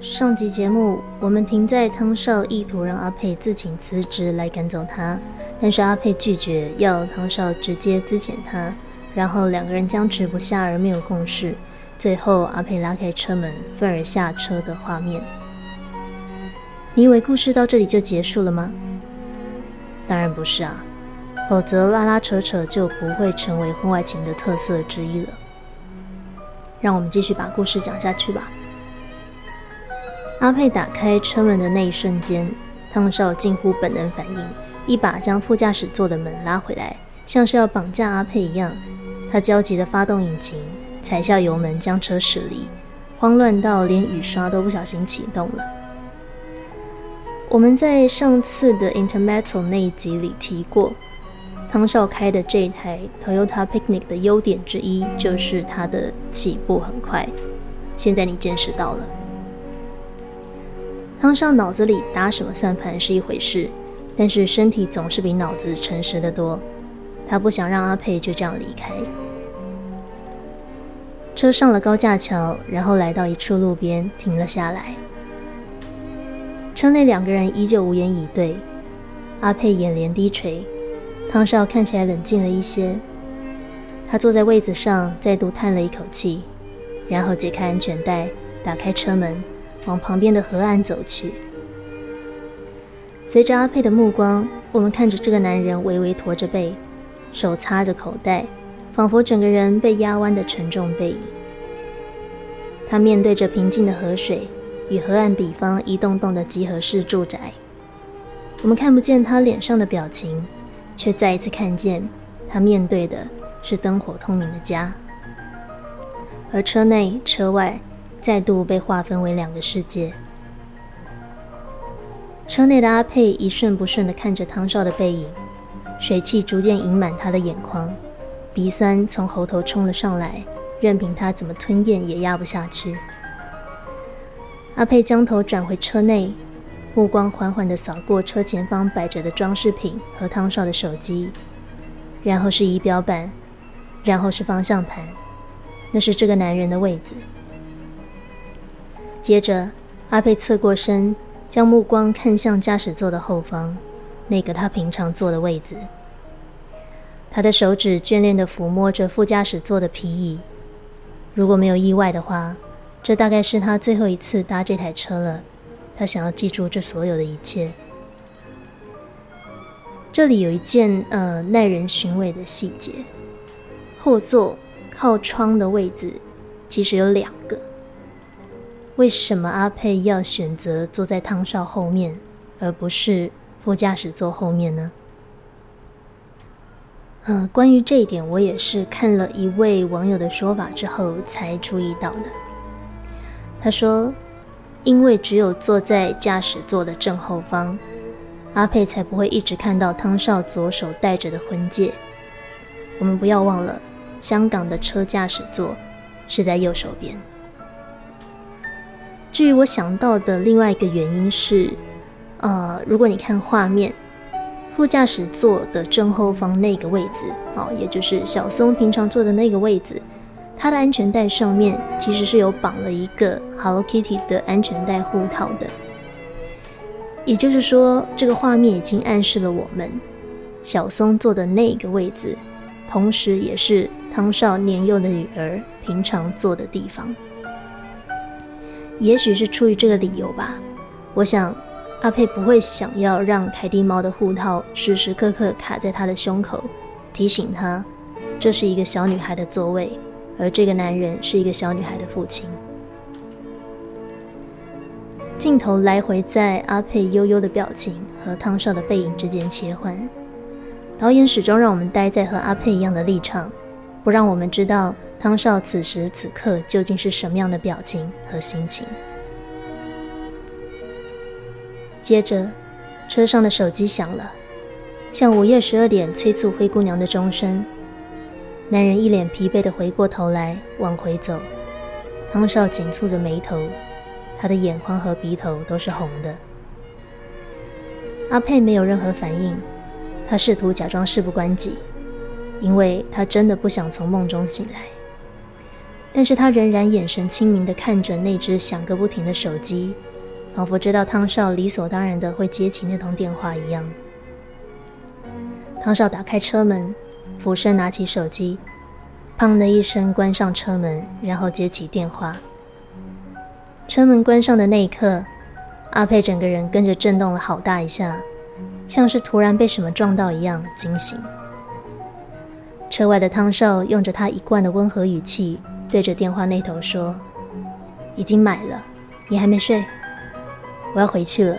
上集节目我们停在汤少意图让阿佩自请辞职来赶走他，但是阿佩拒绝，要汤少直接资遣他，然后两个人僵持不下而没有共识，最后阿佩拉开车门，愤而下车的画面。你以为故事到这里就结束了吗？当然不是啊，否则拉拉扯扯就不会成为婚外情的特色之一了。让我们继续把故事讲下去吧。阿佩打开车门的那一瞬间，汤少近乎本能反应，一把将副驾驶座的门拉回来，像是要绑架阿佩一样。他焦急地发动引擎，踩下油门将车驶离，慌乱到连雨刷都不小心启动了。我们在上次的 Intermetal 那一集里提过，汤少开的这台 Toyota Picnic 的优点之一就是它的起步很快。现在你见识到了。汤少脑子里打什么算盘是一回事，但是身体总是比脑子诚实的多。他不想让阿佩就这样离开。车上了高架桥，然后来到一处路边停了下来。车内两个人依旧无言以对。阿佩眼帘低垂，汤少看起来冷静了一些。他坐在位子上，再度叹了一口气，然后解开安全带，打开车门。往旁边的河岸走去。随着阿佩的目光，我们看着这个男人微微驼着背，手插着口袋，仿佛整个人被压弯的沉重背影。他面对着平静的河水，与河岸彼方一栋栋的集合式住宅。我们看不见他脸上的表情，却再一次看见他面对的是灯火通明的家，而车内车外。再度被划分为两个世界。车内的阿佩一瞬不瞬地看着汤少的背影，水汽逐渐盈满他的眼眶，鼻酸从喉头冲了上来，任凭他怎么吞咽也压不下去。阿佩将头转回车内，目光缓缓地扫过车前方摆着的装饰品和汤少的手机，然后是仪表板，然后是方向盘，那是这个男人的位子。接着，阿佩侧过身，将目光看向驾驶座的后方，那个他平常坐的位子。他的手指眷恋地抚摸着副驾驶座的皮椅。如果没有意外的话，这大概是他最后一次搭这台车了。他想要记住这所有的一切。这里有一件呃耐人寻味的细节：后座靠窗的位置其实有两个。为什么阿佩要选择坐在汤少后面，而不是副驾驶座后面呢？嗯，关于这一点，我也是看了一位网友的说法之后才注意到的。他说，因为只有坐在驾驶座的正后方，阿佩才不会一直看到汤少左手戴着的婚戒。我们不要忘了，香港的车驾驶座是在右手边。至于我想到的另外一个原因是，呃，如果你看画面，副驾驶座的正后方那个位置，哦，也就是小松平常坐的那个位置，它的安全带上面其实是有绑了一个 Hello Kitty 的安全带护套的。也就是说，这个画面已经暗示了我们，小松坐的那个位置，同时也是汤少年幼的女儿平常坐的地方。也许是出于这个理由吧，我想阿佩不会想要让凯蒂猫的护套时时刻刻卡在他的胸口，提醒他这是一个小女孩的座位，而这个男人是一个小女孩的父亲。镜头来回在阿佩悠悠的表情和汤少的背影之间切换，导演始终让我们待在和阿佩一样的立场，不让我们知道。汤少此时此刻究竟是什么样的表情和心情？接着，车上的手机响了，像午夜十二点催促灰姑娘的钟声。男人一脸疲惫地回过头来往回走，汤少紧蹙着眉头，他的眼眶和鼻头都是红的。阿佩没有任何反应，他试图假装事不关己，因为他真的不想从梦中醒来。但是他仍然眼神清明地看着那只响个不停的手机，仿佛知道汤少理所当然的会接起那通电话一样。汤少打开车门，俯身拿起手机，砰的一声关上车门，然后接起电话。车门关上的那一刻，阿佩整个人跟着震动了好大一下，像是突然被什么撞到一样惊醒。车外的汤少用着他一贯的温和语气对着电话那头说：“已经买了，你还没睡？我要回去了。”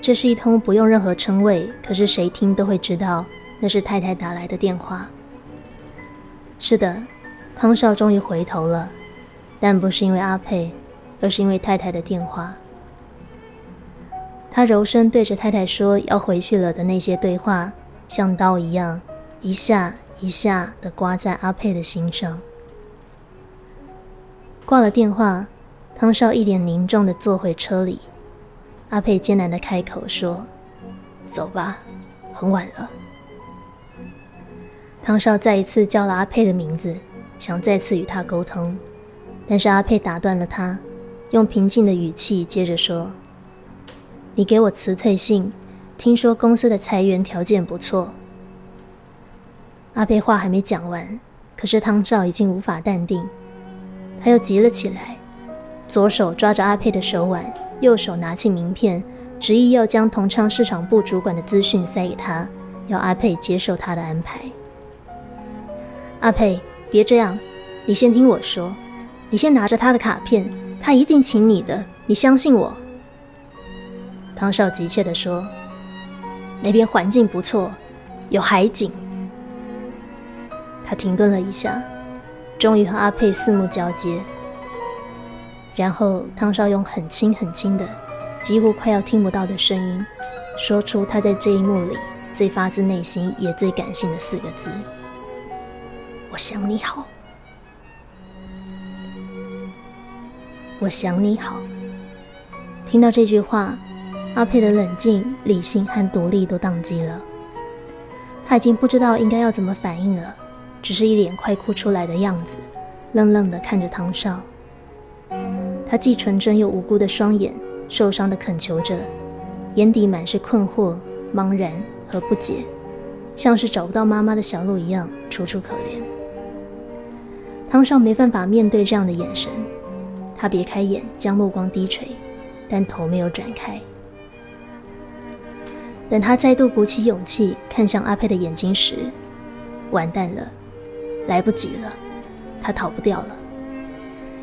这是一通不用任何称谓，可是谁听都会知道那是太太打来的电话。是的，汤少终于回头了。但不是因为阿佩，而是因为太太的电话。他柔声对着太太说要回去了的那些对话，像刀一样，一下一下的刮在阿佩的心上。挂了电话，汤少一脸凝重的坐回车里。阿佩艰难的开口说：“走吧，很晚了。”汤少再一次叫了阿佩的名字，想再次与他沟通。但是阿佩打断了他，用平静的语气接着说：“你给我辞退信，听说公司的裁员条件不错。”阿佩话还没讲完，可是汤少已经无法淡定，他又急了起来，左手抓着阿佩的手腕，右手拿起名片，执意要将同昌市场部主管的资讯塞给他，要阿佩接受他的安排。阿佩，别这样，你先听我说。你先拿着他的卡片，他一定请你的，你相信我。”汤少急切地说，“那边环境不错，有海景。”他停顿了一下，终于和阿佩四目交接，然后汤少用很轻很轻的，几乎快要听不到的声音，说出他在这一幕里最发自内心也最感性的四个字：“我想你好。”我想你好。听到这句话，阿佩的冷静、理性和独立都宕机了。他已经不知道应该要怎么反应了，只是一脸快哭出来的样子，愣愣地看着汤少。他既纯真又无辜的双眼，受伤地恳求着，眼底满是困惑、茫然和不解，像是找不到妈妈的小鹿一样楚楚可怜。汤少没办法面对这样的眼神。他别开眼，将目光低垂，但头没有转开。等他再度鼓起勇气看向阿佩的眼睛时，完蛋了，来不及了，他逃不掉了，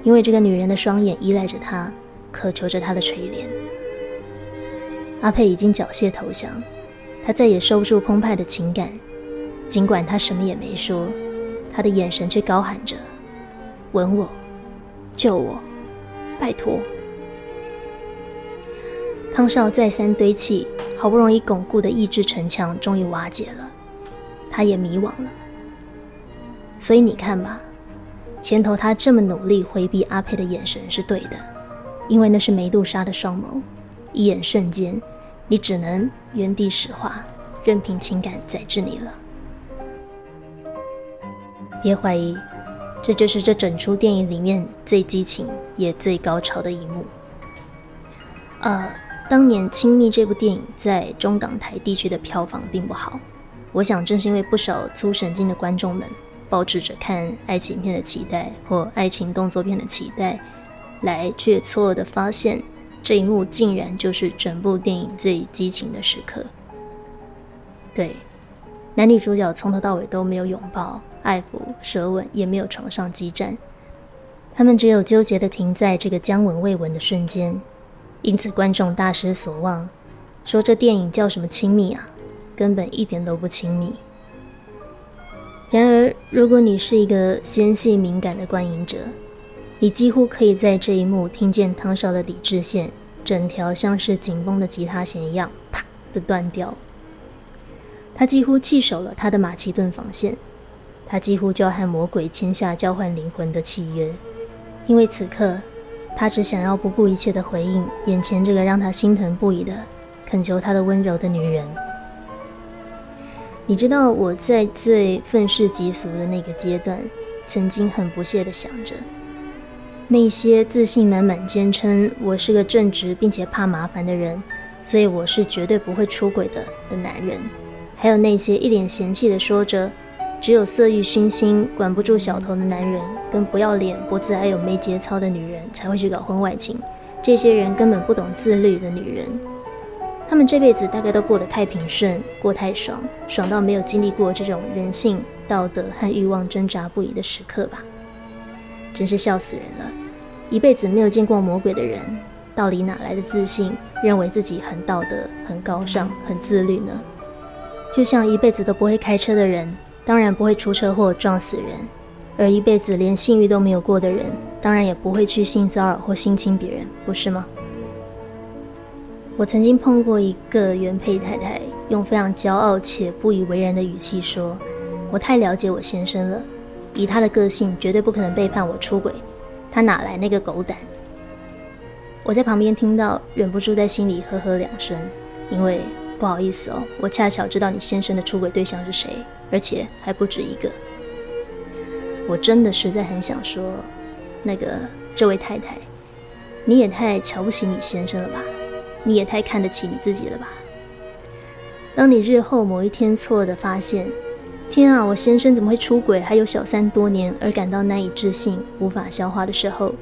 因为这个女人的双眼依赖着他，渴求着他的垂怜。阿佩已经缴械投降，他再也收不住澎湃的情感，尽管他什么也没说，他的眼神却高喊着：“吻我，救我！”拜托！汤少再三堆砌，好不容易巩固的意志城墙终于瓦解了，他也迷惘了。所以你看吧，前头他这么努力回避阿佩的眼神是对的，因为那是梅杜莎的双眸，一眼瞬间，你只能原地石化，任凭情感宰制你了。别怀疑。这就是这整出电影里面最激情也最高潮的一幕。呃，当年《亲密》这部电影在中港台地区的票房并不好，我想正是因为不少粗神经的观众们抱着着看爱情片的期待或爱情动作片的期待，来却错愕的发现这一幕竟然就是整部电影最激情的时刻。对，男女主角从头到尾都没有拥抱。爱抚、舌吻，也没有床上激战，他们只有纠结的停在这个将吻未吻的瞬间，因此观众大失所望，说这电影叫什么亲密啊，根本一点都不亲密。然而，如果你是一个纤细敏感的观影者，你几乎可以在这一幕听见汤勺的理智线整条像是紧绷的吉他弦一样啪的断掉，他几乎弃守了他的马其顿防线。他几乎就要和魔鬼签下交换灵魂的契约，因为此刻，他只想要不顾一切的回应眼前这个让他心疼不已的恳求他的温柔的女人。你知道我在最愤世嫉俗的那个阶段，曾经很不屑的想着，那些自信满满、坚称我是个正直并且怕麻烦的人，所以我是绝对不会出轨的的男人，还有那些一脸嫌弃的说着只有色欲熏心、管不住小头的男人，跟不要脸、脖子还有没节操的女人才会去搞婚外情，这些人根本不懂自律的女人。他们这辈子大概都过得太平顺，过太爽，爽到没有经历过这种人性、道德和欲望挣扎不已的时刻吧？真是笑死人了！一辈子没有见过魔鬼的人，到底哪来的自信，认为自己很道德、很高尚、很自律呢？就像一辈子都不会开车的人，当然不会出车祸撞死人；而一辈子连性欲都没有过的人，当然也不会去性骚扰或性侵别人，不是吗？我曾经碰过一个原配太太，用非常骄傲且不以为然的语气说：“我太了解我先生了，以他的个性，绝对不可能背叛我出轨。他哪来那个狗胆？”我在旁边听到，忍不住在心里呵呵两声，因为不好意思哦，我恰巧知道你先生的出轨对象是谁，而且还不止一个。我真的实在很想说，那个这位太太，你也太瞧不起你先生了吧？你也太看得起你自己了吧？当你日后某一天错的发现，天啊，我先生怎么会出轨，还有小三多年，而感到难以置信、无法消化的时候，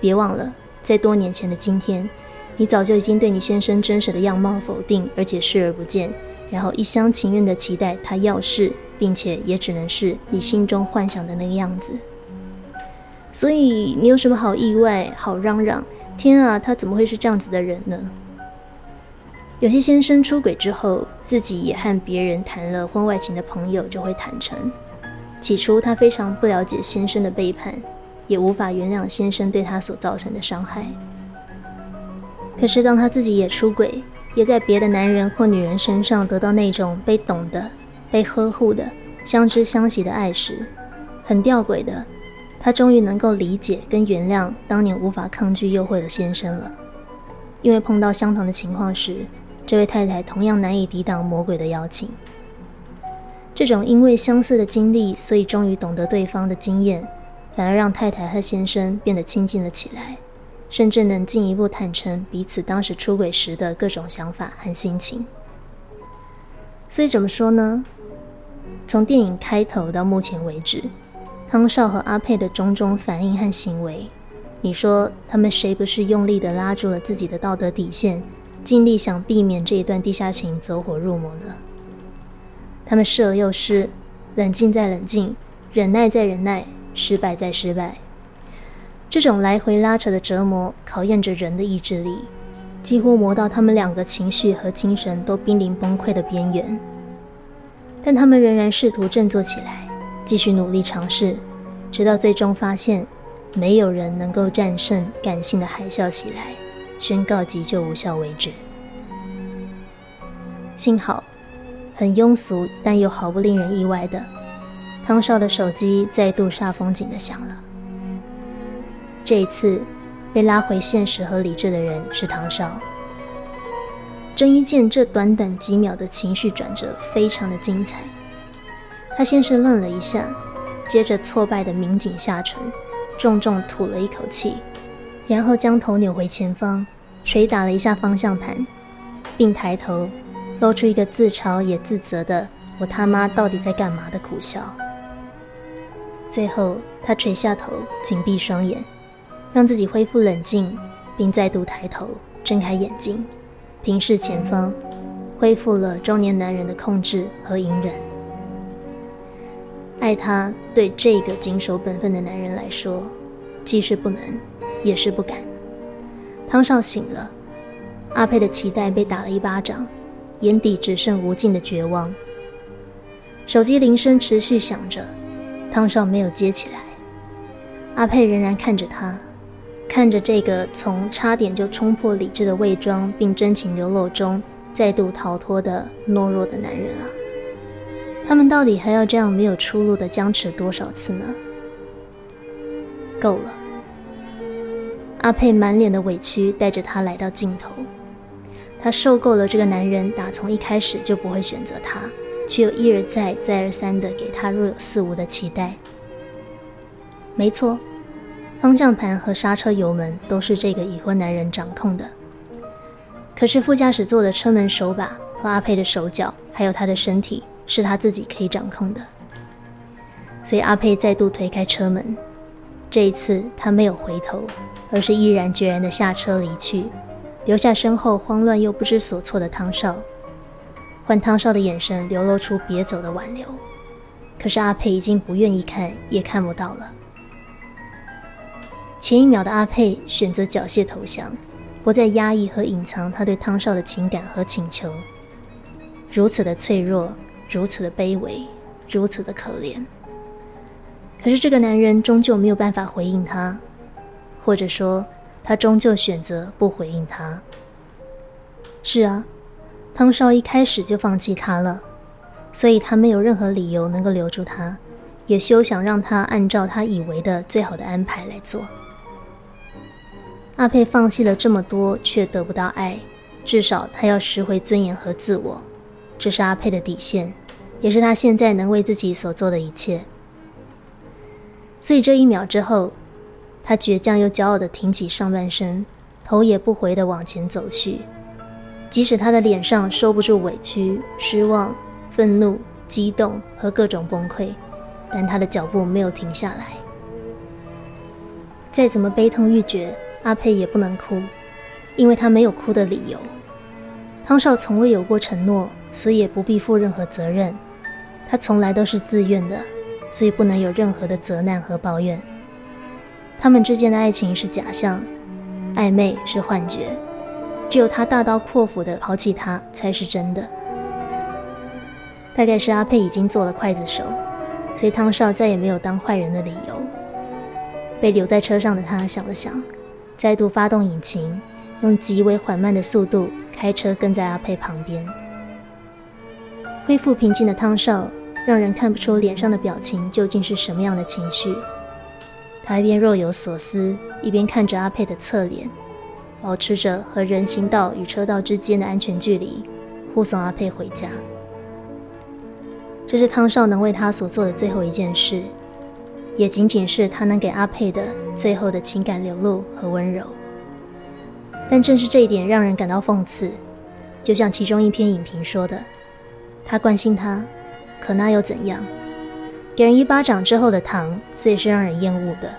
别忘了，在多年前的今天，你早就已经对你先生真实的样貌否定，而且视而不见，然后一厢情愿的期待他要是，并且也只能是你心中幻想的那个样子。所以你有什么好意外、好嚷嚷？天啊，他怎么会是这样子的人呢？有些先生出轨之后，自己也和别人谈了婚外情的朋友就会坦诚，起初他非常不了解先生的背叛，也无法原谅先生对他所造成的伤害。可是当他自己也出轨，也在别的男人或女人身上得到那种被懂的、被呵护的、相知相惜的爱时，很吊诡的。他终于能够理解跟原谅当年无法抗拒诱惑的先生了，因为碰到相同的情况时，这位太太同样难以抵挡魔鬼的邀请。这种因为相似的经历，所以终于懂得对方的经验，反而让太太和先生变得亲近了起来，甚至能进一步坦诚彼此当时出轨时的各种想法和心情。所以怎么说呢？从电影开头到目前为止。汤少和阿佩的种种反应和行为，你说他们谁不是用力地拉住了自己的道德底线，尽力想避免这一段地下情走火入魔呢？他们试了又试，冷静再冷静，忍耐再忍耐，失败再失败。这种来回拉扯的折磨，考验着人的意志力，几乎磨到他们两个情绪和精神都濒临崩溃的边缘。但他们仍然试图振作起来。继续努力尝试，直到最终发现，没有人能够战胜感性的海啸袭来，宣告急救无效为止。幸好，很庸俗但又毫不令人意外的，汤少的手机再度煞风景的响了。这一次，被拉回现实和理智的人是汤少。郑伊健这短短几秒的情绪转折，非常的精彩。他先是愣了一下，接着挫败的抿紧下唇，重重吐了一口气，然后将头扭回前方，捶打了一下方向盘，并抬头露出一个自嘲也自责的“我他妈到底在干嘛”的苦笑。最后，他垂下头，紧闭双眼，让自己恢复冷静，并再度抬头，睁开眼睛，平视前方，恢复了中年男人的控制和隐忍。爱他对这个谨守本分的男人来说，既是不能，也是不敢。汤少醒了，阿佩的脐带被打了一巴掌，眼底只剩无尽的绝望。手机铃声持续响着，汤少没有接起来。阿佩仍然看着他，看着这个从差点就冲破理智的伪装并真情流露中再度逃脱的懦弱的男人啊。他们到底还要这样没有出路的僵持多少次呢？够了！阿佩满脸的委屈带着他来到尽头，他受够了这个男人打从一开始就不会选择他，却又一而再、再而三的给他若有似无的期待。没错，方向盘和刹车油门都是这个已婚男人掌控的。可是副驾驶座的车门手把和阿佩的手脚，还有他的身体，是他自己可以掌控的。所以阿佩再度推开车门，这一次他没有回头，而是毅然决然地下车离去，留下身后慌乱又不知所措的汤少。换汤少的眼神流露出别走的挽留，可是阿佩已经不愿意看，也看不到了。前一秒的阿佩选择缴械投降，不再压抑和隐藏他对汤少的情感和请求，如此的脆弱，如此的卑微，如此的可怜。可是这个男人终究没有办法回应他，或者说，他终究选择不回应他。是啊，汤少一开始就放弃他了，所以他没有任何理由能够留住他，也休想让他按照他以为的最好的安排来做。阿佩放弃了这么多，却得不到爱，至少他要拾回尊严和自我，这是阿佩的底线，也是他现在能为自己所做的一切。所以这一秒之后，他倔强又骄傲地挺起上半身，头也不回地往前走去。即使他的脸上收不住委屈、失望、愤怒、激动和各种崩溃，但他的脚步没有停下来。再怎么悲痛欲绝，阿佩也不能哭，因为他没有哭的理由。汤少从未有过承诺，所以也不必负任何责任。他从来都是自愿的。所以不能有任何的责难和抱怨。他们之间的爱情是假象，暧昧是幻觉，只有他大刀阔斧地抛弃他才是真的。大概是阿佩已经做了刽子手，所以汤少再也没有当坏人的理由。被留在车上的他想了想，再度发动引擎，用极为缓慢的速度开车跟在阿佩旁边。恢复平静的汤少。让人看不出脸上的表情究竟是什么样的情绪。他一边若有所思，一边看着阿佩的侧脸，保持着和人行道与车道之间的安全距离，护送阿佩回家。这是汤少能为他所做的最后一件事，也仅仅是他能给阿佩的最后的情感流露和温柔。但正是这一点让人感到讽刺，就像其中一篇影评说的：“他关心他。”可那又怎样？给人一巴掌之后的糖最是让人厌恶的。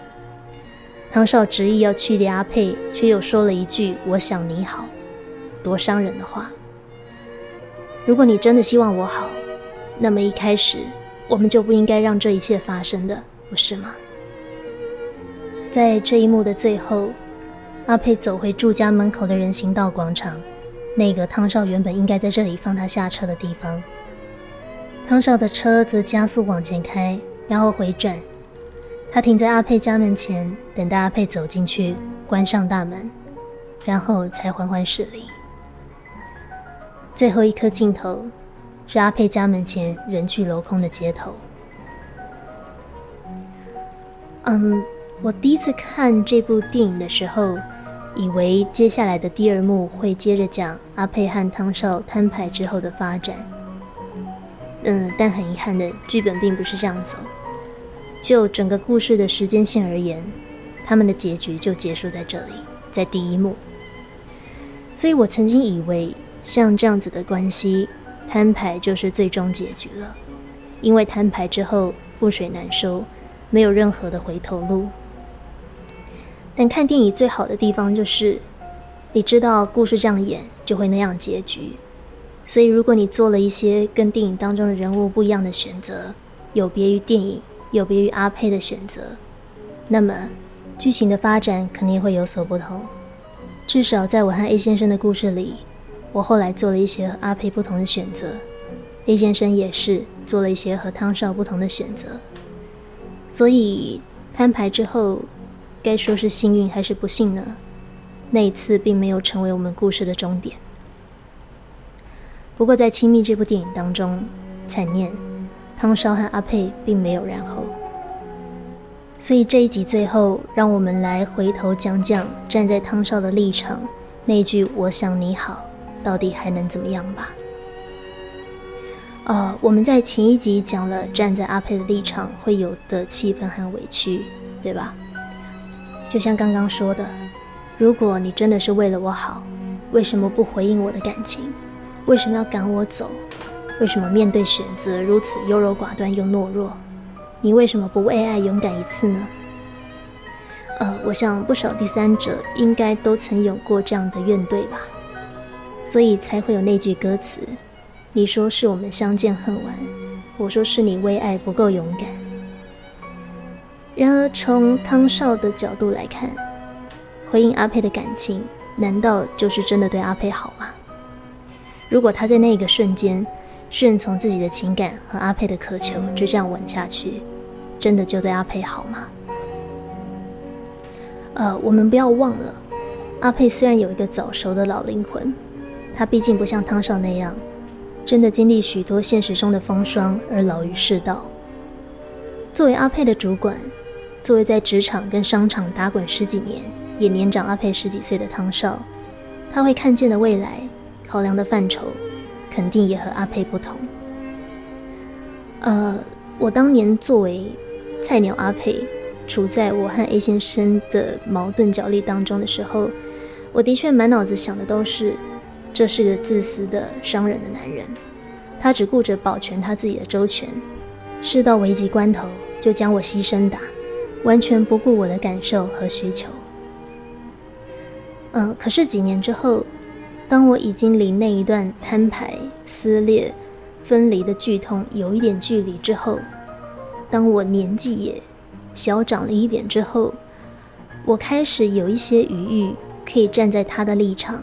汤少执意要驱离阿佩，却又说了一句“我想你好”，多伤人的话。如果你真的希望我好，那么一开始我们就不应该让这一切发生的，不是吗？在这一幕的最后，阿佩走回住家门口的人行道广场，那个汤少原本应该在这里放他下车的地方。汤少的车则加速往前开，然后回转。他停在阿佩家门前，等待阿佩走进去，关上大门，然后才缓缓驶离。最后一颗镜头是阿佩家门前人去楼空的街头。嗯，我第一次看这部电影的时候，以为接下来的第二幕会接着讲阿佩和汤少摊牌之后的发展。嗯，但很遗憾的，剧本并不是这样走。就整个故事的时间线而言，他们的结局就结束在这里，在第一幕。所以我曾经以为，像这样子的关系，摊牌就是最终结局了，因为摊牌之后覆水难收，没有任何的回头路。但看电影最好的地方就是，你知道故事这样演就会那样结局。所以，如果你做了一些跟电影当中的人物不一样的选择，有别于电影、有别于阿佩的选择，那么剧情的发展肯定会有所不同。至少在我和 A 先生的故事里，我后来做了一些和阿佩不同的选择，A 先生也是做了一些和汤少不同的选择。所以摊牌之后，该说是幸运还是不幸呢？那一次并没有成为我们故事的终点。不过，在《亲密》这部电影当中，惨念汤少和阿佩并没有然后。所以这一集最后，让我们来回头讲讲站在汤少的立场，那句“我想你好”，到底还能怎么样吧？呃，我们在前一集讲了站在阿佩的立场会有的气氛和委屈，对吧？就像刚刚说的，如果你真的是为了我好，为什么不回应我的感情？为什么要赶我走？为什么面对选择如此优柔寡断又懦弱？你为什么不为爱勇敢一次呢？呃，我想不少第三者应该都曾有过这样的怨怼吧，所以才会有那句歌词：“你说是我们相见恨晚，我说是你为爱不够勇敢。”然而，从汤少的角度来看，回应阿佩的感情，难道就是真的对阿佩好吗？如果他在那个瞬间顺从自己的情感和阿佩的渴求，就这样吻下去，真的就对阿佩好吗？呃，我们不要忘了，阿佩虽然有一个早熟的老灵魂，他毕竟不像汤少那样，真的经历许多现实中的风霜而老于世道。作为阿佩的主管，作为在职场跟商场打滚十几年，也年长阿佩十几岁的汤少，他会看见的未来，考量的范畴，肯定也和阿佩不同。呃，我当年作为菜鸟阿佩。处在我和 A 先生的矛盾角力当中的时候，我的确满脑子想的都是，这是个自私的伤人的男人，他只顾着保全他自己的周全，事到危急关头就将我牺牲打，完全不顾我的感受和需求。嗯，可是几年之后，当我已经离那一段摊牌、撕裂、分离的剧痛有一点距离之后，当我年纪也。小长了一点之后，我开始有一些余裕，可以站在他的立场，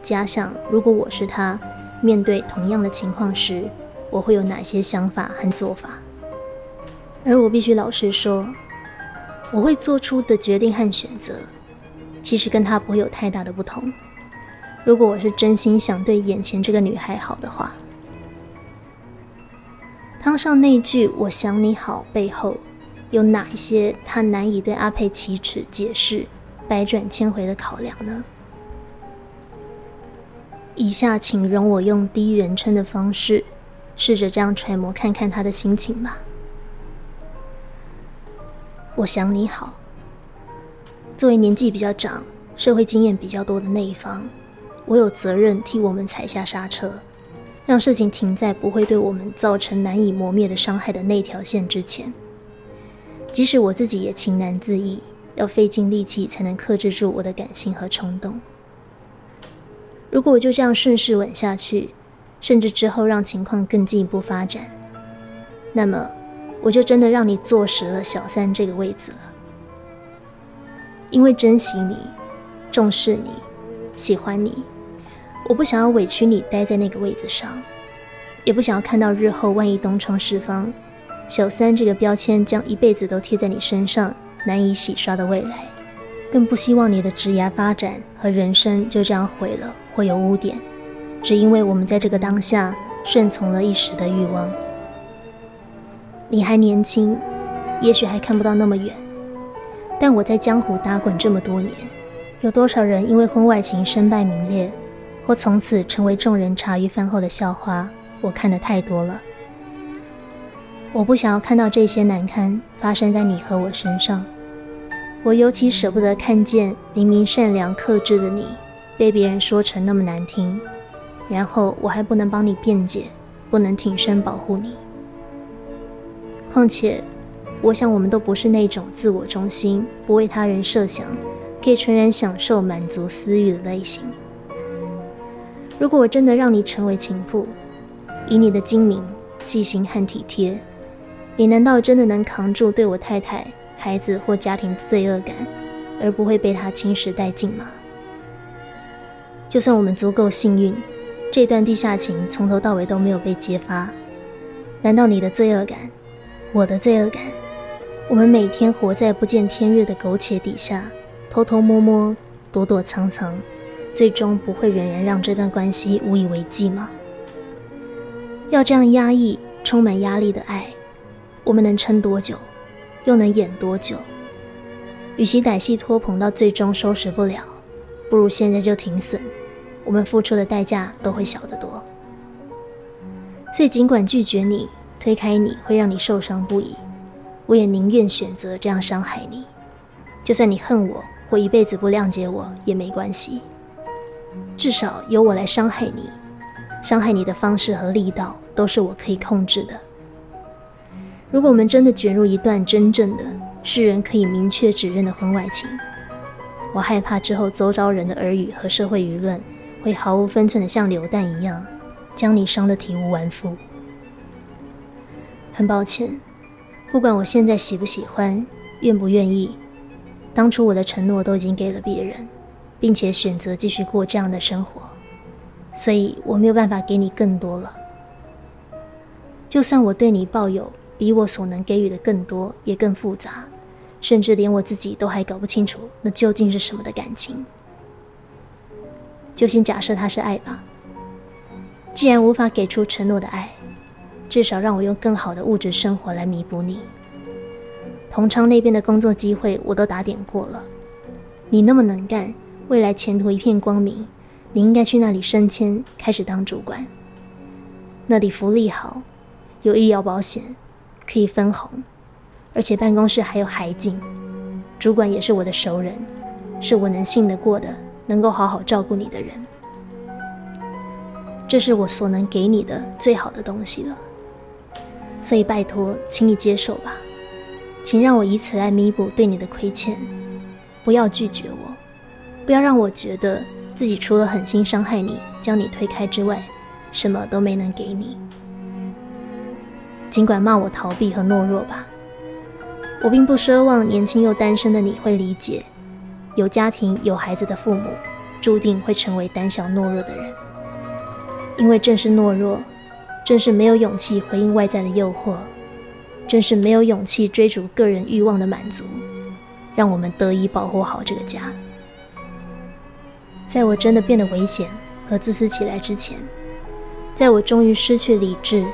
假想如果我是他，面对同样的情况时，我会有哪些想法和做法。而我必须老实说，我会做出的决定和选择，其实跟他不会有太大的不同。如果我是真心想对眼前这个女孩好的话，汤上那句“我想你好”背后。有哪一些他难以对阿佩启齿解释、百转千回的考量呢？以下请容我用第一人称的方式，试着这样揣摩看看他的心情吧。我想你好。作为年纪比较长、社会经验比较多的那一方，我有责任替我们踩下刹车，让事情停在不会对我们造成难以磨灭的伤害的那条线之前。即使我自己也情难自抑，要费尽力气才能克制住我的感性和冲动。如果我就这样顺势吻下去，甚至之后让情况更进一步发展，那么我就真的让你坐实了小三这个位子了。因为珍惜你、重视你、喜欢你，我不想要委屈你待在那个位子上，也不想要看到日后万一东窗事发。小三这个标签将一辈子都贴在你身上，难以洗刷的未来，更不希望你的职业发展和人生就这样毁了，或有污点，只因为我们在这个当下顺从了一时的欲望。你还年轻，也许还看不到那么远，但我在江湖打滚这么多年，有多少人因为婚外情身败名裂，或从此成为众人茶余饭后的笑话，我看得太多了。我不想要看到这些难堪发生在你和我身上。我尤其舍不得看见明明善良克制的你，被别人说成那么难听，然后我还不能帮你辩解，不能挺身保护你。况且，我想我们都不是那种自我中心、不为他人设想、可以全然享受满足私欲的类型。如果我真的让你成为情妇，以你的精明、细心和体贴。你难道真的能扛住对我太太、孩子或家庭的罪恶感，而不会被他侵蚀殆尽吗？就算我们足够幸运，这段地下情从头到尾都没有被揭发，难道你的罪恶感、我的罪恶感，我们每天活在不见天日的苟且底下，偷偷摸摸、躲躲藏藏，最终不会仍然让这段关系无以为继吗？要这样压抑、充满压力的爱？我们能撑多久，又能演多久？与其歹戏拖棚到最终收拾不了，不如现在就停损。我们付出的代价都会小得多。所以，尽管拒绝你、推开你会让你受伤不已，我也宁愿选择这样伤害你。就算你恨我或一辈子不谅解我也没关系，至少由我来伤害你，伤害你的方式和力道都是我可以控制的。如果我们真的卷入一段真正的世人可以明确指认的婚外情，我害怕之后周遭人的耳语和社会舆论会毫无分寸的像流弹一样，将你伤得体无完肤。很抱歉，不管我现在喜不喜欢，愿不愿意，当初我的承诺都已经给了别人，并且选择继续过这样的生活，所以我没有办法给你更多了。就算我对你抱有比我所能给予的更多，也更复杂，甚至连我自己都还搞不清楚那究竟是什么的感情。就先假设它是爱吧。既然无法给出承诺的爱。至少让我用更好的物质生活来弥补你。同昌那边的工作机会我都打点过了，你那么能干，未来前途一片光明，你应该去那里升迁，开始当主管。那里福利好，有医疗保险，可以分红，而且办公室还有海景，主管也是我的熟人，是我能信得过的，能够好好照顾你的人。这是我所能给你的最好的东西了。所以拜托，请你接受吧，请让我以此来弥补对你的亏欠，不要拒绝我，不要让我觉得自己除了狠心伤害你、将你推开之外，什么都没能给你。尽管骂我逃避和懦弱吧，我并不奢望年轻又单身的你会理解，有家庭有孩子的父母注定会成为胆小懦弱的人，因为正是懦弱。正是没有勇气回应外在的诱惑，正是没有勇气追逐个人欲望的满足，让我们得以保护好这个家。在我真的变得危险和自私起来之前，在我终于失去理智，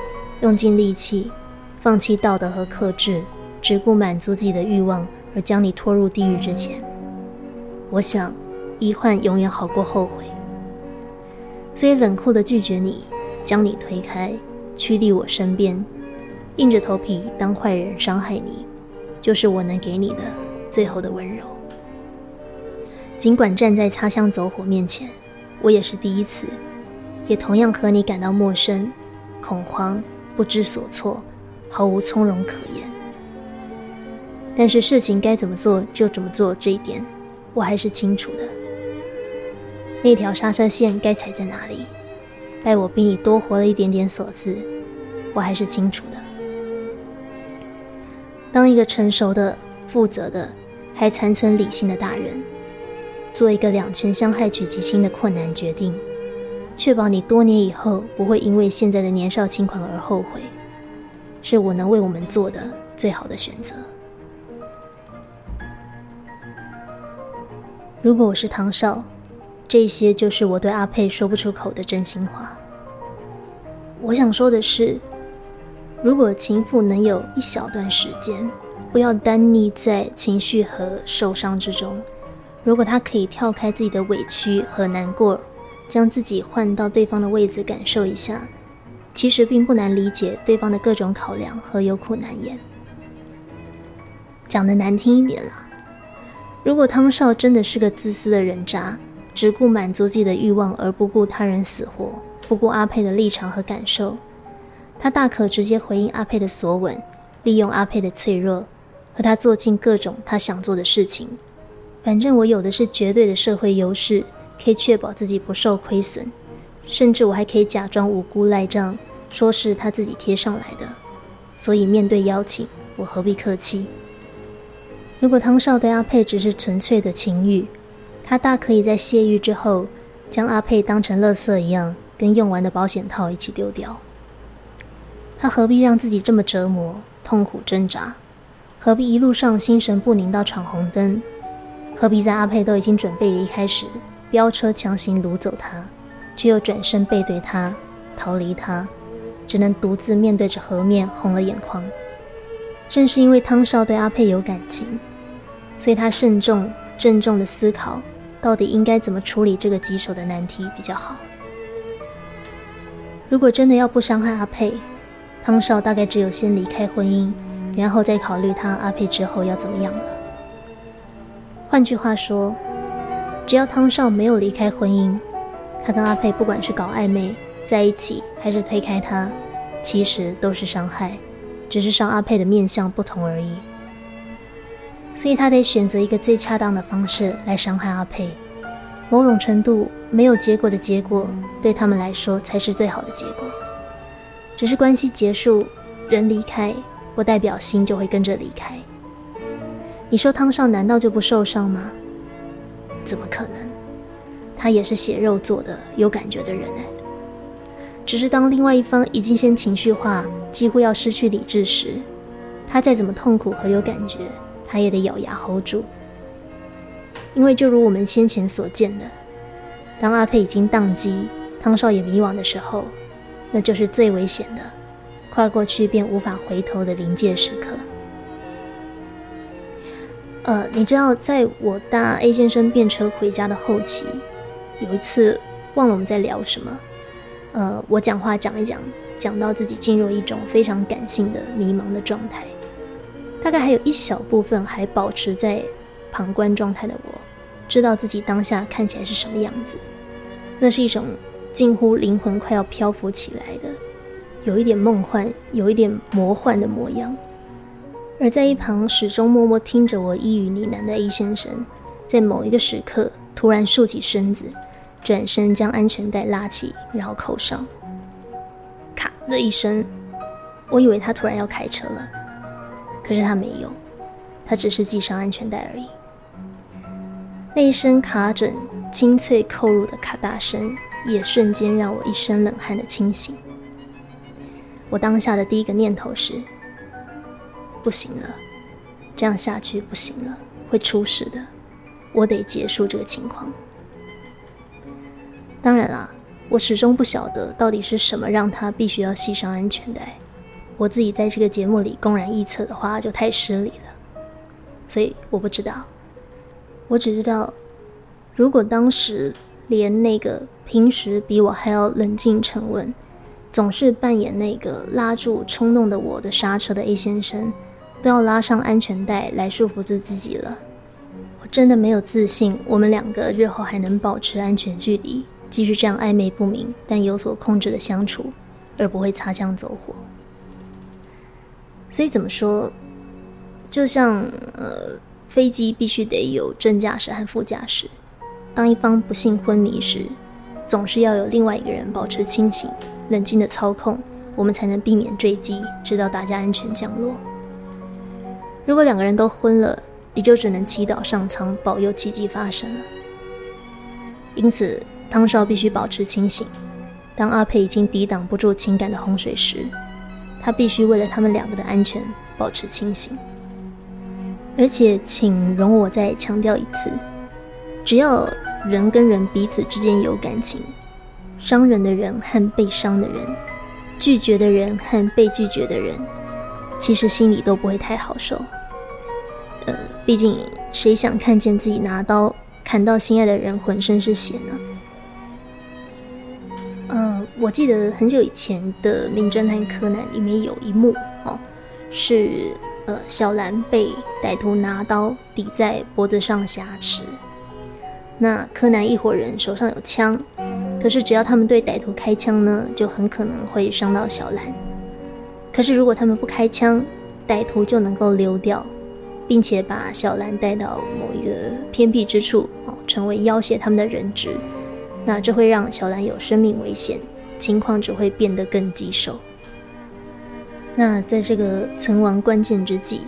用尽力气，放弃道德和克制，只顾满足自己的欲望而将你拖入地狱之前，我想，遗憾永远好过后悔。所以冷酷的拒绝你。将你推开，驱离我身边，硬着头皮当坏人伤害你，就是我能给你的最后的温柔。尽管站在擦枪走火面前，我也是第一次，也同样和你感到陌生、恐慌、不知所措，毫无从容可言。但是事情该怎么做就怎么做，这一点我还是清楚的。那条刹车线该踩在哪里？待我比你多活了一点点所赐，我还是清楚的。当一个成熟的、负责的、还残存理性的大人，做一个两全相害取其轻的困难决定，确保你多年以后不会因为现在的年少轻狂而后悔，是我能为我们做的最好的选择。如果我是唐少。这些就是我对阿佩说不出口的真心话。我想说的是，如果情妇能有一小段时间，不要单溺在情绪和受伤之中；如果他可以跳开自己的委屈和难过，将自己换到对方的位置感受一下，其实并不难理解对方的各种考量和有苦难言。讲的难听一点了，如果汤少真的是个自私的人渣。只顾满足自己的欲望，而不顾他人死活，不顾阿佩的立场和感受。他大可直接回应阿佩的索吻，利用阿佩的脆弱，和他做尽各种他想做的事情。反正我有的是绝对的社会优势，可以确保自己不受亏损，甚至我还可以假装无辜赖账，说是他自己贴上来的。所以面对邀请，我何必客气？如果汤少对阿佩只是纯粹的情欲，他大可以在泄欲之后，将阿佩当成垃圾一样，跟用完的保险套一起丢掉。他何必让自己这么折磨、痛苦挣扎？何必一路上心神不宁到闯红灯？何必在阿佩都已经准备离开时，飙车强行掳走他，却又转身背对他，逃离他，只能独自面对着河面，红了眼眶。正是因为汤少对阿佩有感情，所以他慎重、郑重的思考。到底应该怎么处理这个棘手的难题比较好？如果真的要不伤害阿佩，汤少大概只有先离开婚姻，然后再考虑他阿佩之后要怎么样了。换句话说，只要汤少没有离开婚姻，他跟阿佩不管是搞暧昧、在一起，还是推开他，其实都是伤害，只是伤阿佩的面相不同而已。所以他得选择一个最恰当的方式来伤害阿佩。某种程度，没有结果的结果，对他们来说才是最好的结果。只是关系结束，人离开，不代表心就会跟着离开。你说汤少难道就不受伤吗？怎么可能？他也是血肉做的，有感觉的人哎。只是当另外一方已经先情绪化，几乎要失去理智时，他再怎么痛苦和有感觉。他也得咬牙 hold 住，因为就如我们先前所见的，当阿佩已经宕机，汤少也迷惘的时候，那就是最危险的，跨过去便无法回头的临界时刻。呃，你知道，在我搭 A 先生便车回家的后期，有一次忘了我们在聊什么，呃，我讲话讲一讲，讲到自己进入一种非常感性的迷茫的状态。大概还有一小部分还保持在旁观状态的我，知道自己当下看起来是什么样子。那是一种近乎灵魂快要漂浮起来的，有一点梦幻、有一点魔幻的模样。而在一旁始终默默听着我一语呢喃的 A 先生，在某一个时刻突然竖起身子，转身将安全带拉起，然后扣上。咔的一声，我以为他突然要开车了。可是他没有，他只是系上安全带而已。那一声卡准、清脆扣入的咔嗒声，也瞬间让我一身冷汗的清醒。我当下的第一个念头是：不行了，这样下去不行了，会出事的。我得结束这个情况。当然啦，我始终不晓得到底是什么让他必须要系上安全带。我自己在这个节目里公然臆测的话就太失礼了，所以我不知道。我只知道，如果当时连那个平时比我还要冷静沉稳，总是扮演那个拉住冲动的我的刹车的 A 先生，都要拉上安全带来束缚着自己了，我真的没有自信，我们两个日后还能保持安全距离，继续这样暧昧不明但有所控制的相处，而不会擦枪走火。所以怎么说？就像呃，飞机必须得有正驾驶和副驾驶。当一方不幸昏迷时，总是要有另外一个人保持清醒、冷静的操控，我们才能避免坠机，直到大家安全降落。如果两个人都昏了，你就只能祈祷上苍保佑奇迹发生了。因此，汤少必须保持清醒。当阿佩已经抵挡不住情感的洪水时，他必须为了他们两个的安全保持清醒，而且，请容我再强调一次：只要人跟人彼此之间有感情，伤人的人和被伤的人，拒绝的人和被拒绝的人，其实心里都不会太好受。呃，毕竟谁想看见自己拿刀砍到心爱的人浑身是血呢？嗯我记得很久以前的《名侦探柯南》里面有一幕哦，是呃小兰被歹徒拿刀抵在脖子上挟持，那柯南一伙人手上有枪，可是只要他们对歹徒开枪呢，就很可能会伤到小兰。可是如果他们不开枪，歹徒就能够溜掉，并且把小兰带到某一个偏僻之处哦，成为要挟他们的人质，那这会让小兰有生命危险。情况只会变得更棘手。那在这个存亡关键之际，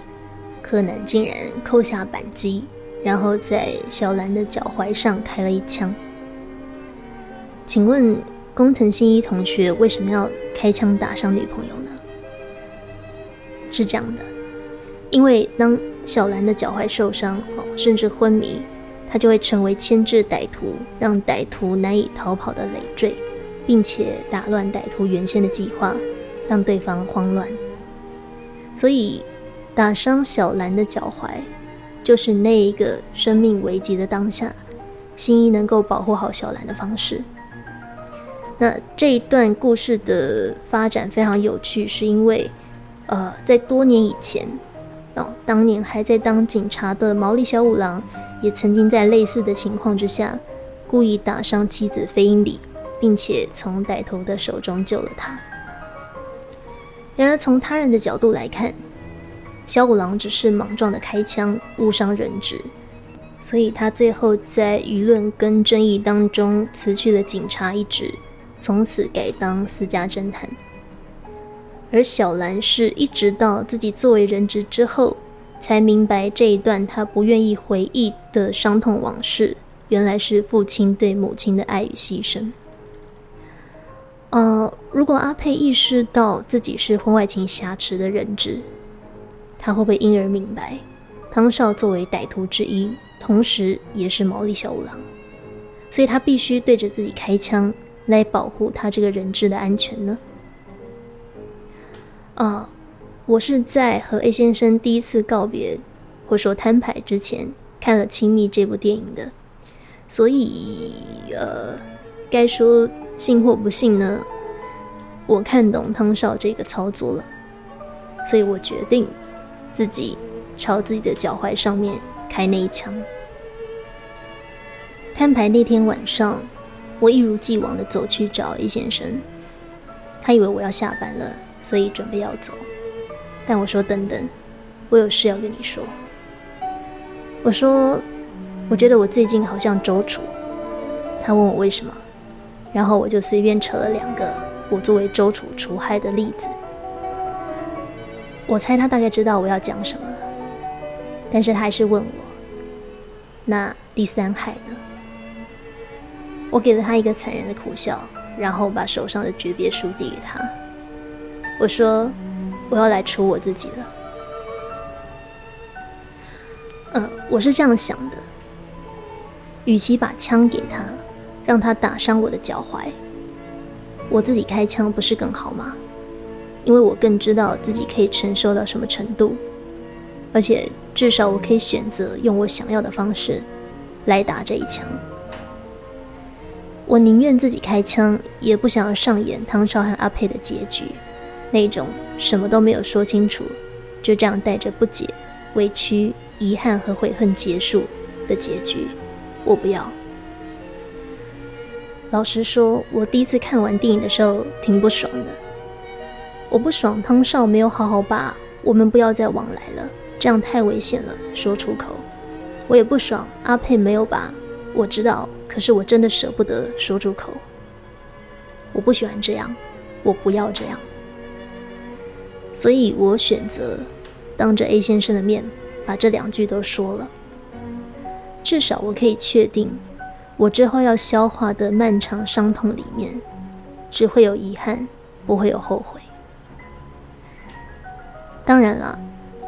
柯南竟然扣下扳机，然后在小兰的脚踝上开了一枪。请问工藤新一同学为什么要开枪打伤女朋友呢？是这样的，因为当小兰的脚踝受伤哦，甚至昏迷，他就会成为牵制歹徒、让歹徒难以逃跑的累赘。并且打乱歹徒原先的计划，让对方慌乱。所以，打伤小兰的脚踝，就是那一个生命危急的当下，新一能够保护好小兰的方式。那这一段故事的发展非常有趣，是因为呃，在多年以前，哦，当年还在当警察的毛利小五郎，也曾经在类似的情况之下，故意打伤妻子飞鹰里，并且从歹徒的手中救了他。然而，从他人的角度来看，小五郎只是莽撞的开枪，误伤人质，所以他最后在舆论跟争议当中辞去了警察一职，从此改当私家侦探。而小兰是一直到自己作为人质之后，才明白这一段他不愿意回忆的伤痛往事，原来是父亲对母亲的爱与牺牲。呃，如果阿佩意识到自己是婚外情挟持的人质，他会不会因而明白，汤少作为歹徒之一，同时也是毛利小五郎，所以他必须对着自己开枪来保护他这个人质的安全呢？啊，我是在和 A 先生第一次告别，或说摊牌之前，看了《亲密》这部电影的，所以呃，该说信或不信呢，我看懂汤少这个操作了，所以我决定自己朝自己的脚踝上面开那一枪。摊牌那天晚上，我一如既往的走去找 A 先生，他以为我要下班了。所以准备要走，但我说等等，我有事要跟你说。我说，我觉得我最近好像周楚。他问我为什么，然后我就随便扯了两个我作为周楚除害的例子。我猜他大概知道我要讲什么了，但是他还是问我，那第三害呢？我给了他一个残忍的苦笑，然后把手上的诀别书递给他。我说，我要来除我自己了。嗯，我是这样想的：，与其把枪给他，让他打伤我的脚踝，我自己开枪不是更好吗？因为我更知道自己可以承受到什么程度，而且至少我可以选择用我想要的方式来打这一枪。我宁愿自己开枪，也不想要上演汤少和阿佩的结局。那种什么都没有说清楚，就这样带着不解、委屈、遗憾和悔恨结束的结局，我不要。老实说，我第一次看完电影的时候挺不爽的。我不爽汤少没有好好把“我们不要再往来了，这样太危险了”说出口。我也不爽阿佩没有把“我知道，可是我真的舍不得”说出口。我不喜欢这样，我不要这样。所以我选择当着 A 先生的面把这两句都说了，至少我可以确定，我之后要消化的漫长伤痛里面，只会有遗憾，不会有后悔。当然了，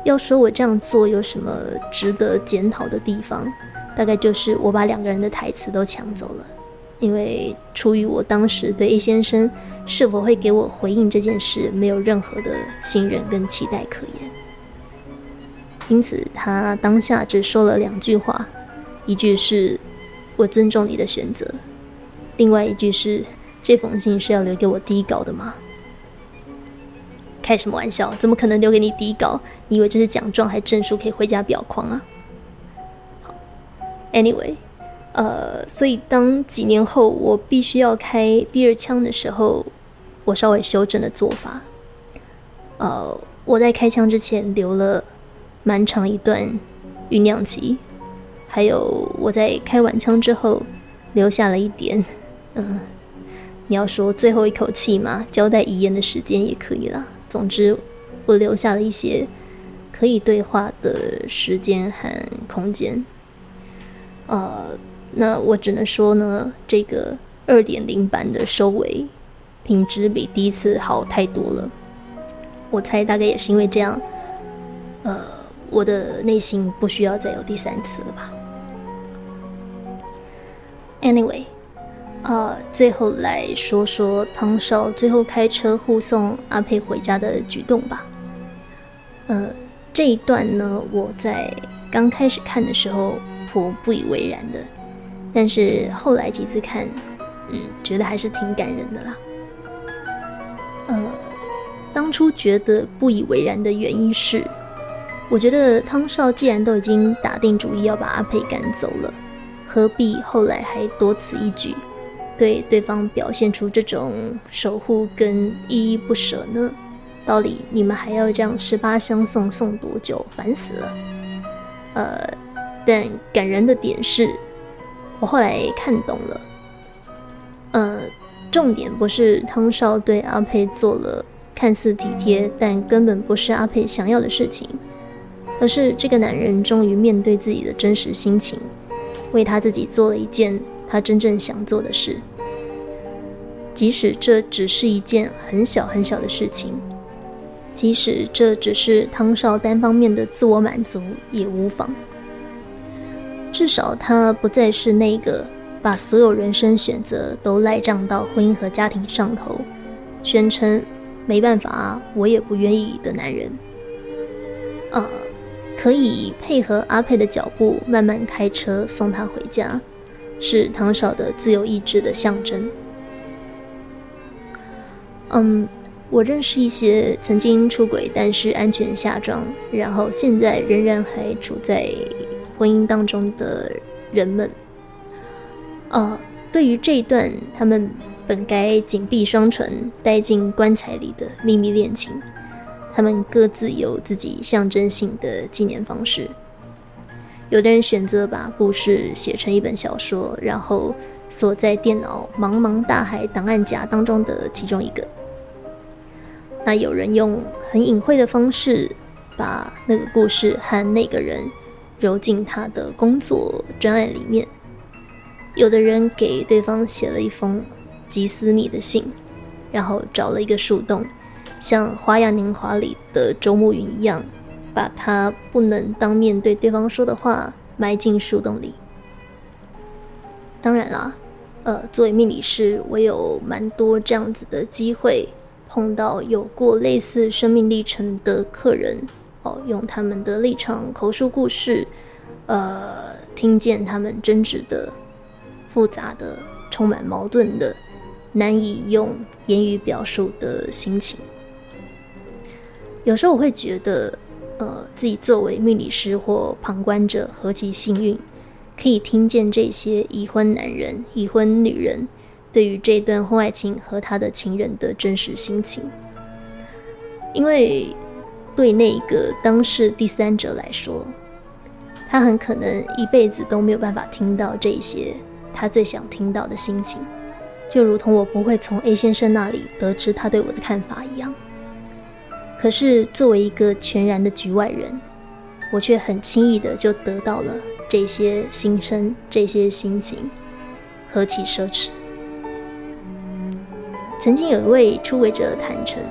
要说我这样做有什么值得检讨的地方，大概就是我把两个人的台词都抢走了。因为出于我当时对 A 先生是否会给我回应这件事没有任何的信任跟期待可言，因此他当下只说了两句话，一句是“我尊重你的选择”，另外一句是“这封信是要留给我底稿的吗？”开什么玩笑？怎么可能留给你底稿？你以为这是奖状还证书可以回家裱框啊？，Anyway。呃，所以当几年后我必须要开第二枪的时候，我稍微修正了做法。呃，我在开枪之前留了蛮长一段酝酿期，还有我在开完枪之后留下了一点，嗯，你要说最后一口气嘛，交代遗言的时间也可以啦。总之，我留下了一些可以对话的时间和空间。呃。那我只能说呢，这个二点零版的收尾品质比第一次好太多了。我猜大概也是因为这样，呃，我的内心不需要再有第三次了吧。Anyway，呃，最后来说说汤少最后开车护送阿佩回家的举动吧。呃，这一段呢，我在刚开始看的时候颇不以为然的。但是后来几次看，嗯，觉得还是挺感人的啦。呃，当初觉得不以为然的原因是，我觉得汤少既然都已经打定主意要把阿佩赶走了，何必后来还多此一举，对对方表现出这种守护跟依依不舍呢？道理你们还要这样十八相送送多久？烦死了。呃，但感人的点是，我后来看懂了。呃，重点不是汤少对阿佩做了看似体贴，但根本不是阿佩想要的事情，而是这个男人终于面对自己的真实心情，为他自己做了一件他真正想做的事，即使这只是一件很小很小的事情。即使这只是汤少单方面的自我满足也无妨，至少他不再是那个把所有人生选择都赖账到婚姻和家庭上头，宣称没办法，我也不愿意的男人。呃，可以配合阿佩的脚步慢慢开车送他回家，是唐少的自由意志的象征。嗯。我认识一些曾经出轨但是安全下装，然后现在仍然还处在婚姻当中的人们。呃，对于这一段他们本该紧闭双唇、待进棺材里的秘密恋情，他们各自有自己象征性的纪念方式。有的人选择把故事写成一本小说，然后锁在电脑茫茫大海档案夹当中的其中一个。那有人用很隐晦的方式，把那个故事和那个人揉进他的工作专案里面。有的人给对方写了一封极私密的信，然后找了一个树洞，像《花样年华》里的周慕云一样，把他不能当面对对方说的话埋进树洞里。当然啦，呃，作为命理师，我有蛮多这样子的机会。碰到有过类似生命历程的客人，哦，用他们的立场口述故事，呃，听见他们争执的、复杂的、充满矛盾的、难以用言语表述的心情。有时候我会觉得，呃，自己作为命理师或旁观者何其幸运，可以听见这些已婚男人、已婚女人。对于这段婚外情和他的情人的真实心情，因为对那个当事第三者来说，他很可能一辈子都没有办法听到这些他最想听到的心情，就如同我不会从 A 先生那里得知他对我的看法一样。可是作为一个全然的局外人，我却很轻易的就得到了这些心声、这些心情，何其奢侈！曾经有一位出轨者坦诚，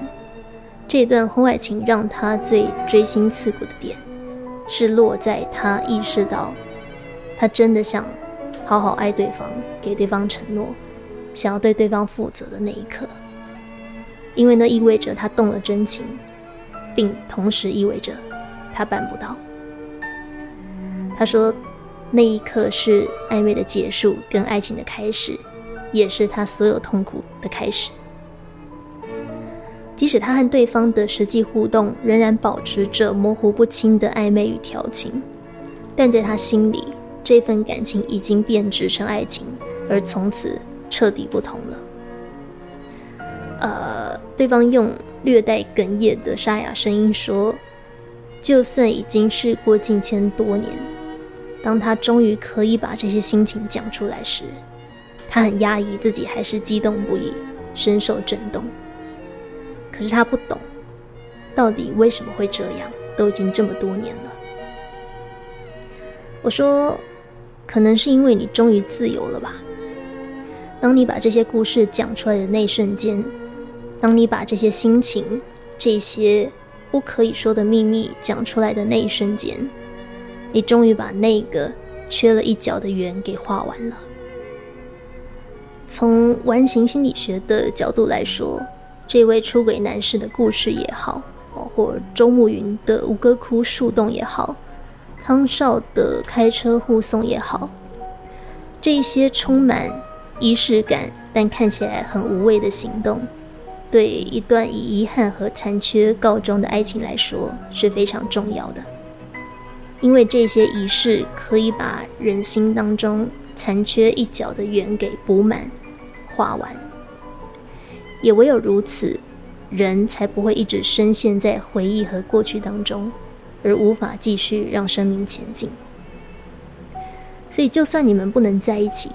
这段婚外情让他最锥心刺骨的点，是落在他意识到，他真的想好好爱对方，给对方承诺，想要对对方负责的那一刻。因为那意味着他动了真情，并同时意味着他办不到。他说，那一刻是暧昧的结束，跟爱情的开始。也是他所有痛苦的开始。即使他和对方的实际互动仍然保持着模糊不清的暧昧与调情，但在他心里，这份感情已经变质成爱情，而从此彻底不同了。呃，对方用略带哽咽的沙哑声音说：“就算已经事过境迁多年，当他终于可以把这些心情讲出来时。”他很压抑，自己还是激动不已，深受震动。可是他不懂，到底为什么会这样？都已经这么多年了。我说，可能是因为你终于自由了吧。当你把这些故事讲出来的那一瞬间，当你把这些心情、这些不可以说的秘密讲出来的那一瞬间，你终于把那个缺了一角的圆给画完了。从完形心理学的角度来说，这位出轨男士的故事也好，或周慕云的吴哥窟树洞也好，汤少的开车护送也好，这些充满仪式感但看起来很无谓的行动，对一段以遗憾和残缺告终的爱情来说是非常重要的，因为这些仪式可以把人心当中残缺一角的圆给补满、画完。也唯有如此，人才不会一直深陷在回忆和过去当中，而无法继续让生命前进。所以，就算你们不能在一起，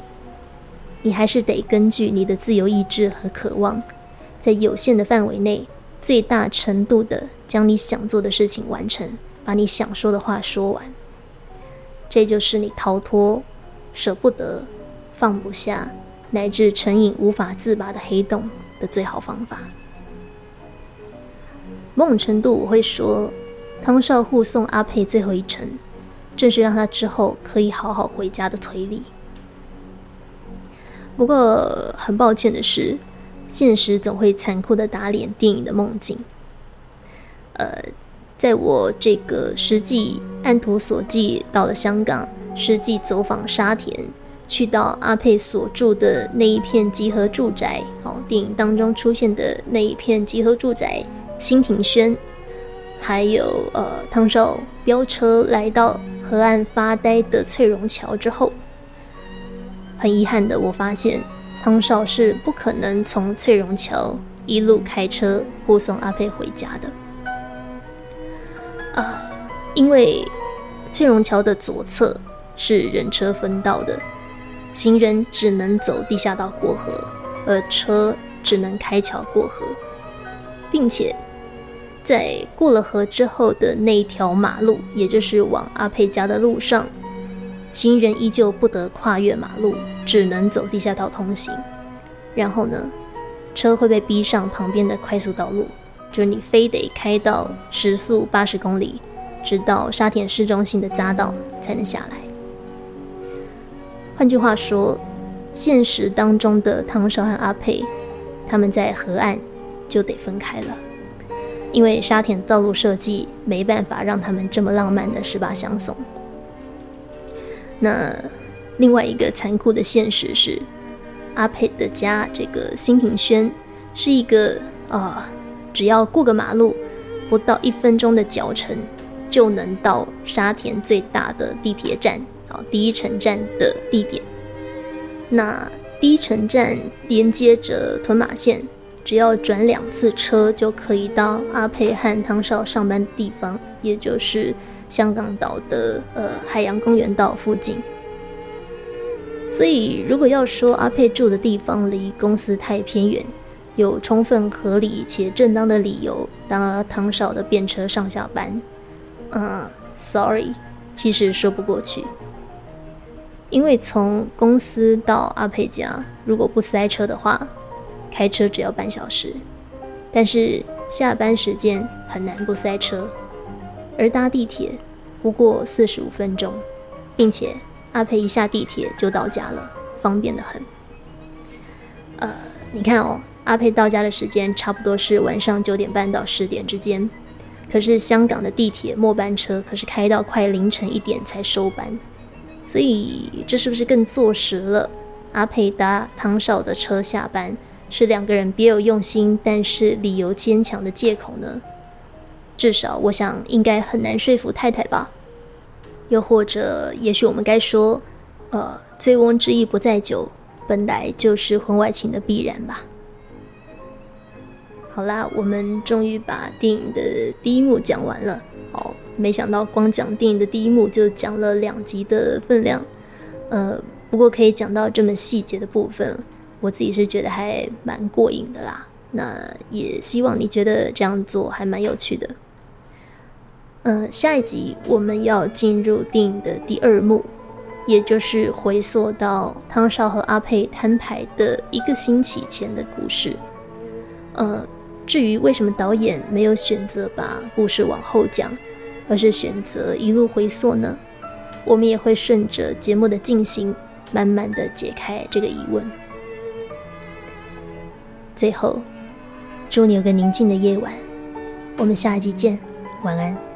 你还是得根据你的自由意志和渴望。在有限的范围内，最大程度的将你想做的事情完成，把你想说的话说完。这就是你逃脱、舍不得、放不下，乃至成瘾无法自拔的黑洞的最好方法。某种程度，我会说，汤少护送阿佩最后一程，正是让他之后可以好好回家的推理。不过，很抱歉的是。现实总会残酷的打脸电影的梦境。呃，在我这个实际按图索骥到了香港，实际走访沙田，去到阿佩所住的那一片集合住宅，哦，电影当中出现的那一片集合住宅，新庭轩，还有呃汤少飙车来到河岸发呆的翠榕桥之后，很遗憾的，我发现。汤少是不可能从翠榕桥一路开车护送阿佩回家的，啊，因为翠榕桥的左侧是人车分道的，行人只能走地下道过河，而车只能开桥过河，并且在过了河之后的那条马路，也就是往阿佩家的路上。行人依旧不得跨越马路，只能走地下道通行。然后呢，车会被逼上旁边的快速道路，就是你非得开到时速八十公里，直到沙田市中心的匝道才能下来。换句话说，现实当中的汤少和阿佩，他们在河岸就得分开了，因为沙田道路设计没办法让他们这么浪漫的十八相送。那另外一个残酷的现实是，阿佩的家这个新庭轩是一个啊，只要过个马路，不到一分钟的脚程就能到沙田最大的地铁站第一城站的地点。那第一城站连接着屯马线，只要转两次车就可以到阿佩和汤少上班的地方，也就是。香港岛的呃海洋公园道附近，所以如果要说阿佩住的地方离公司太偏远，有充分合理且正当的理由当汤少的便车上下班，嗯，sorry，其实说不过去，因为从公司到阿佩家，如果不塞车的话，开车只要半小时，但是下班时间很难不塞车。而搭地铁不过四十五分钟，并且阿佩一下地铁就到家了，方便的很。呃，你看哦，阿佩到家的时间差不多是晚上九点半到十点之间，可是香港的地铁末班车可是开到快凌晨一点才收班，所以这是不是更坐实了阿佩搭唐少的车下班是两个人别有用心，但是理由坚强的借口呢？至少，我想应该很难说服太太吧。又或者，也许我们该说，呃，醉翁之意不在酒，本来就是婚外情的必然吧。好啦，我们终于把电影的第一幕讲完了。哦，没想到光讲电影的第一幕就讲了两集的分量。呃，不过可以讲到这么细节的部分，我自己是觉得还蛮过瘾的啦。那也希望你觉得这样做还蛮有趣的。嗯，下一集我们要进入电影的第二幕，也就是回溯到汤少和阿佩摊牌的一个星期前的故事。呃，至于为什么导演没有选择把故事往后讲，而是选择一路回溯呢？我们也会顺着节目的进行，慢慢的解开这个疑问。最后，祝你有个宁静的夜晚。我们下一集见，晚安。